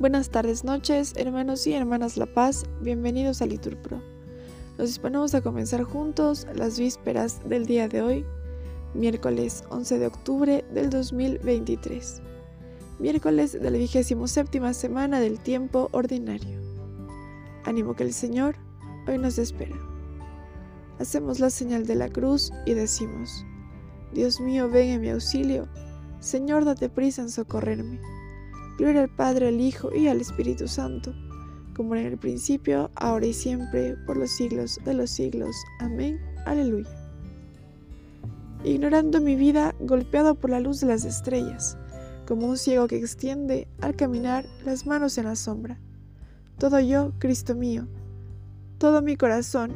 Buenas tardes, noches, hermanos y hermanas La Paz, bienvenidos a Liturpro. Nos disponemos a comenzar juntos las vísperas del día de hoy, miércoles 11 de octubre del 2023, miércoles de la vigésimo séptima semana del tiempo ordinario. Ánimo que el Señor hoy nos espera. Hacemos la señal de la cruz y decimos, Dios mío, ven en mi auxilio, Señor, date prisa en socorrerme. Gloria al Padre, al Hijo y al Espíritu Santo, como en el principio, ahora y siempre, por los siglos de los siglos. Amén. Aleluya. Ignorando mi vida, golpeado por la luz de las estrellas, como un ciego que extiende, al caminar, las manos en la sombra. Todo yo, Cristo mío, todo mi corazón,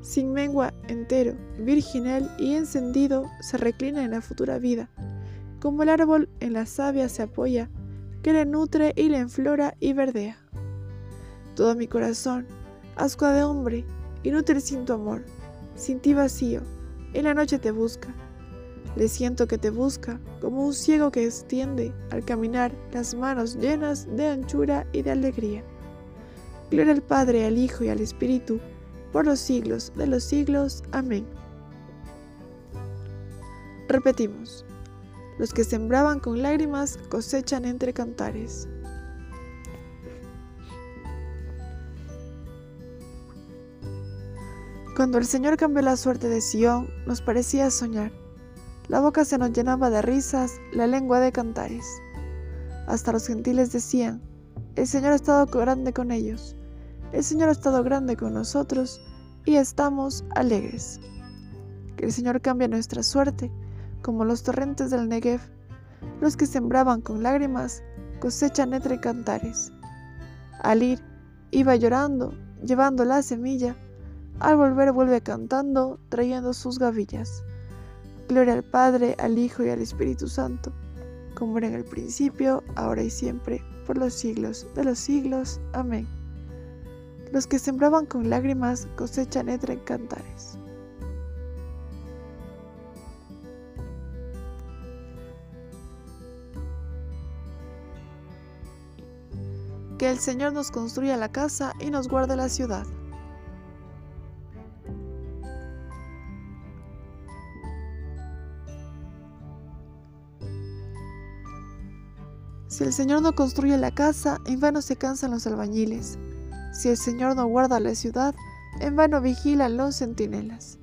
sin mengua, entero, virginal y encendido, se reclina en la futura vida. Como el árbol en la savia se apoya, que le nutre y le enflora y verdea. Todo mi corazón, asco de hombre, inútil sin tu amor, sin ti vacío, en la noche te busca. Le siento que te busca como un ciego que extiende al caminar las manos llenas de anchura y de alegría. Gloria al Padre, al Hijo y al Espíritu, por los siglos de los siglos. Amén. Repetimos. Los que sembraban con lágrimas cosechan entre cantares. Cuando el Señor cambió la suerte de Sión, nos parecía soñar. La boca se nos llenaba de risas, la lengua de cantares. Hasta los gentiles decían, el Señor ha estado grande con ellos, el Señor ha estado grande con nosotros y estamos alegres. Que el Señor cambie nuestra suerte como los torrentes del Negev, los que sembraban con lágrimas cosechan entre cantares. Al ir, iba llorando, llevando la semilla, al volver vuelve cantando, trayendo sus gavillas. Gloria al Padre, al Hijo y al Espíritu Santo, como era en el principio, ahora y siempre, por los siglos de los siglos. Amén. Los que sembraban con lágrimas cosechan entre cantares. Que el Señor nos construya la casa y nos guarde la ciudad. Si el Señor no construye la casa, en vano se cansan los albañiles. Si el Señor no guarda la ciudad, en vano vigilan los centinelas.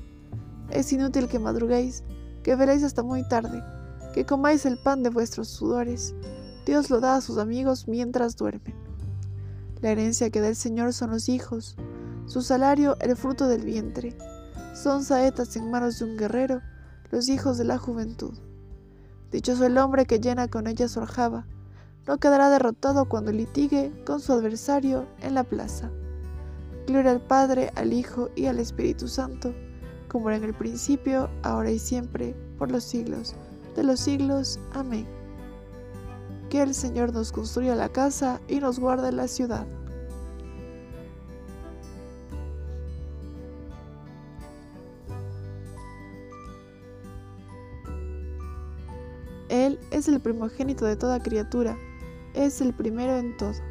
Es inútil que madruguéis, que veréis hasta muy tarde, que comáis el pan de vuestros sudores. Dios lo da a sus amigos mientras duermen. La herencia que da el Señor son los hijos, su salario el fruto del vientre. Son saetas en manos de un guerrero, los hijos de la juventud. Dichoso el hombre que llena con ella su aljaba, no quedará derrotado cuando litigue con su adversario en la plaza. Gloria al Padre, al Hijo y al Espíritu Santo, como era en el principio, ahora y siempre, por los siglos de los siglos. Amén que el Señor nos construya la casa y nos guarde la ciudad. Él es el primogénito de toda criatura, es el primero en todo.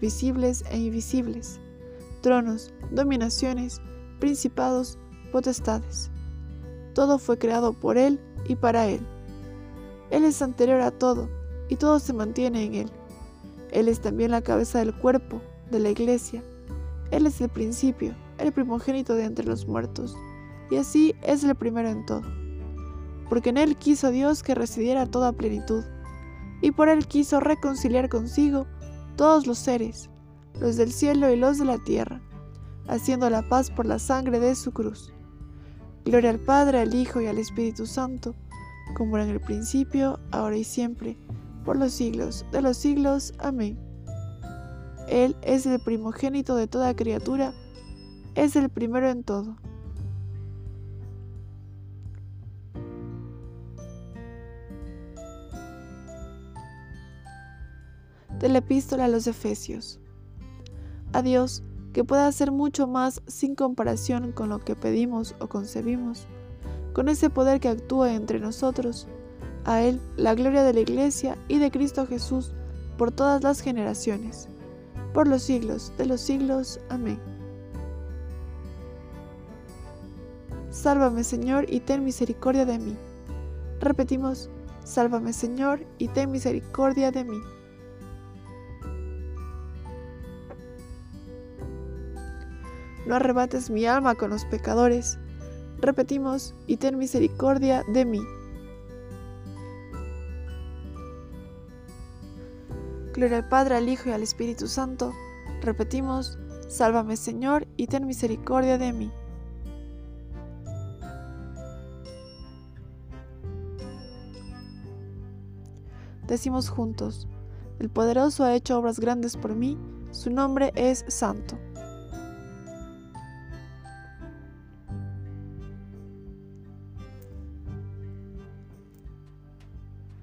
visibles e invisibles, tronos, dominaciones, principados, potestades. Todo fue creado por Él y para Él. Él es anterior a todo, y todo se mantiene en Él. Él es también la cabeza del cuerpo, de la iglesia. Él es el principio, el primogénito de entre los muertos, y así es el primero en todo. Porque en Él quiso Dios que residiera toda plenitud, y por Él quiso reconciliar consigo todos los seres, los del cielo y los de la tierra, haciendo la paz por la sangre de su cruz. Gloria al Padre, al Hijo y al Espíritu Santo, como era en el principio, ahora y siempre, por los siglos de los siglos. Amén. Él es el primogénito de toda criatura, es el primero en todo. De la epístola a los Efesios. A Dios, que pueda hacer mucho más sin comparación con lo que pedimos o concebimos, con ese poder que actúa entre nosotros, a Él la gloria de la Iglesia y de Cristo Jesús por todas las generaciones, por los siglos de los siglos. Amén. Sálvame Señor y ten misericordia de mí. Repetimos, sálvame Señor y ten misericordia de mí. No arrebates mi alma con los pecadores. Repetimos, y ten misericordia de mí. Gloria al Padre, al Hijo y al Espíritu Santo. Repetimos, sálvame Señor, y ten misericordia de mí. Decimos juntos, el poderoso ha hecho obras grandes por mí, su nombre es santo.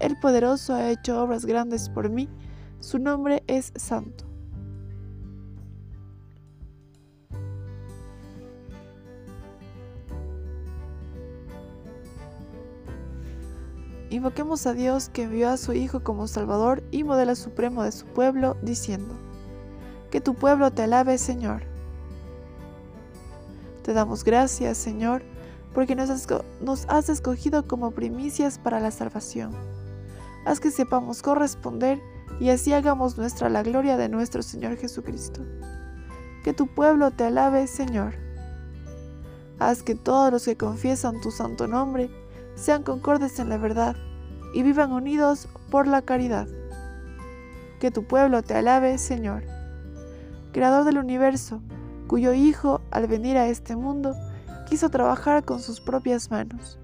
El poderoso ha hecho obras grandes por mí, su nombre es santo. Invoquemos a Dios que envió a su Hijo como Salvador y modelo supremo de su pueblo, diciendo, Que tu pueblo te alabe, Señor. Te damos gracias, Señor, porque nos has, escogido como primicias para la salvación haz que sepamos corresponder y así hagamos nuestra la gloria de nuestro Señor Jesucristo. Que tu pueblo te alabe, Señor. Haz que todos los que confiesan tu santo nombre sean concordes en la verdad y vivan unidos por la caridad. Que tu pueblo te alabe, Señor. Creador del universo, cuyo Hijo, al venir a este mundo, quiso trabajar con sus propias manos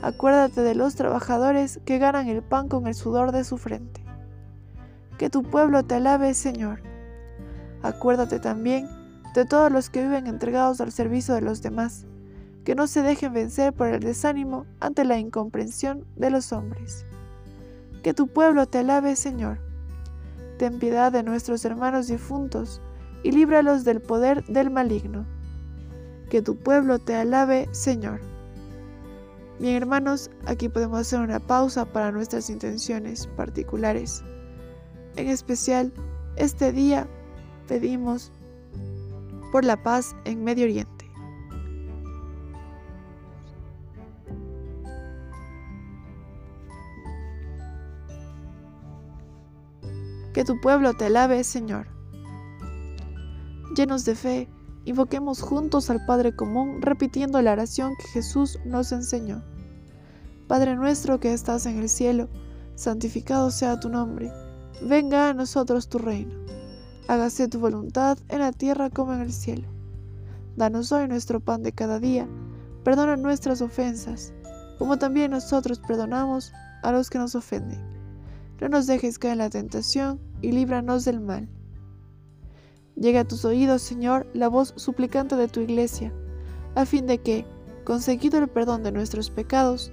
Acuérdate de los trabajadores que ganan el pan con el sudor de su frente. Que tu pueblo te alabe, Señor. Acuérdate también de todos los que viven entregados al servicio de los demás, que no se dejen vencer por el desánimo ante la incomprensión de los hombres. Que tu pueblo te alabe, Señor. Ten piedad de nuestros hermanos difuntos y líbralos del poder del maligno. Que tu pueblo te alabe, Señor. Bien hermanos, aquí podemos hacer una pausa para nuestras intenciones particulares. En especial, este día pedimos por la paz en Medio Oriente. Que tu pueblo te alabe, Señor. Llenos de fe, invoquemos juntos al Padre común repitiendo la oración que Jesús nos enseñó. Padre nuestro que estás en el cielo, santificado sea tu nombre, venga a nosotros tu reino, hágase tu voluntad en la tierra como en el cielo. Danos hoy nuestro pan de cada día, perdona nuestras ofensas, como también nosotros perdonamos a los que nos ofenden. No nos dejes caer en la tentación y líbranos del mal. Llega a tus oídos, Señor, la voz suplicante de tu iglesia, a fin de que, conseguido el perdón de nuestros pecados,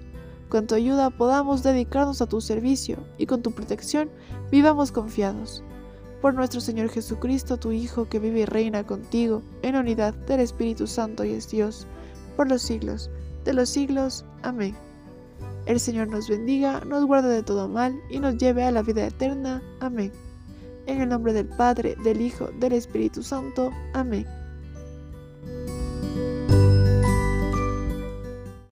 con tu ayuda podamos dedicarnos a tu servicio y con tu protección vivamos confiados. Por nuestro Señor Jesucristo, tu Hijo, que vive y reina contigo en unidad del Espíritu Santo y es Dios, por los siglos de los siglos. Amén. El Señor nos bendiga, nos guarde de todo mal y nos lleve a la vida eterna. Amén. En el nombre del Padre, del Hijo, del Espíritu Santo. Amén.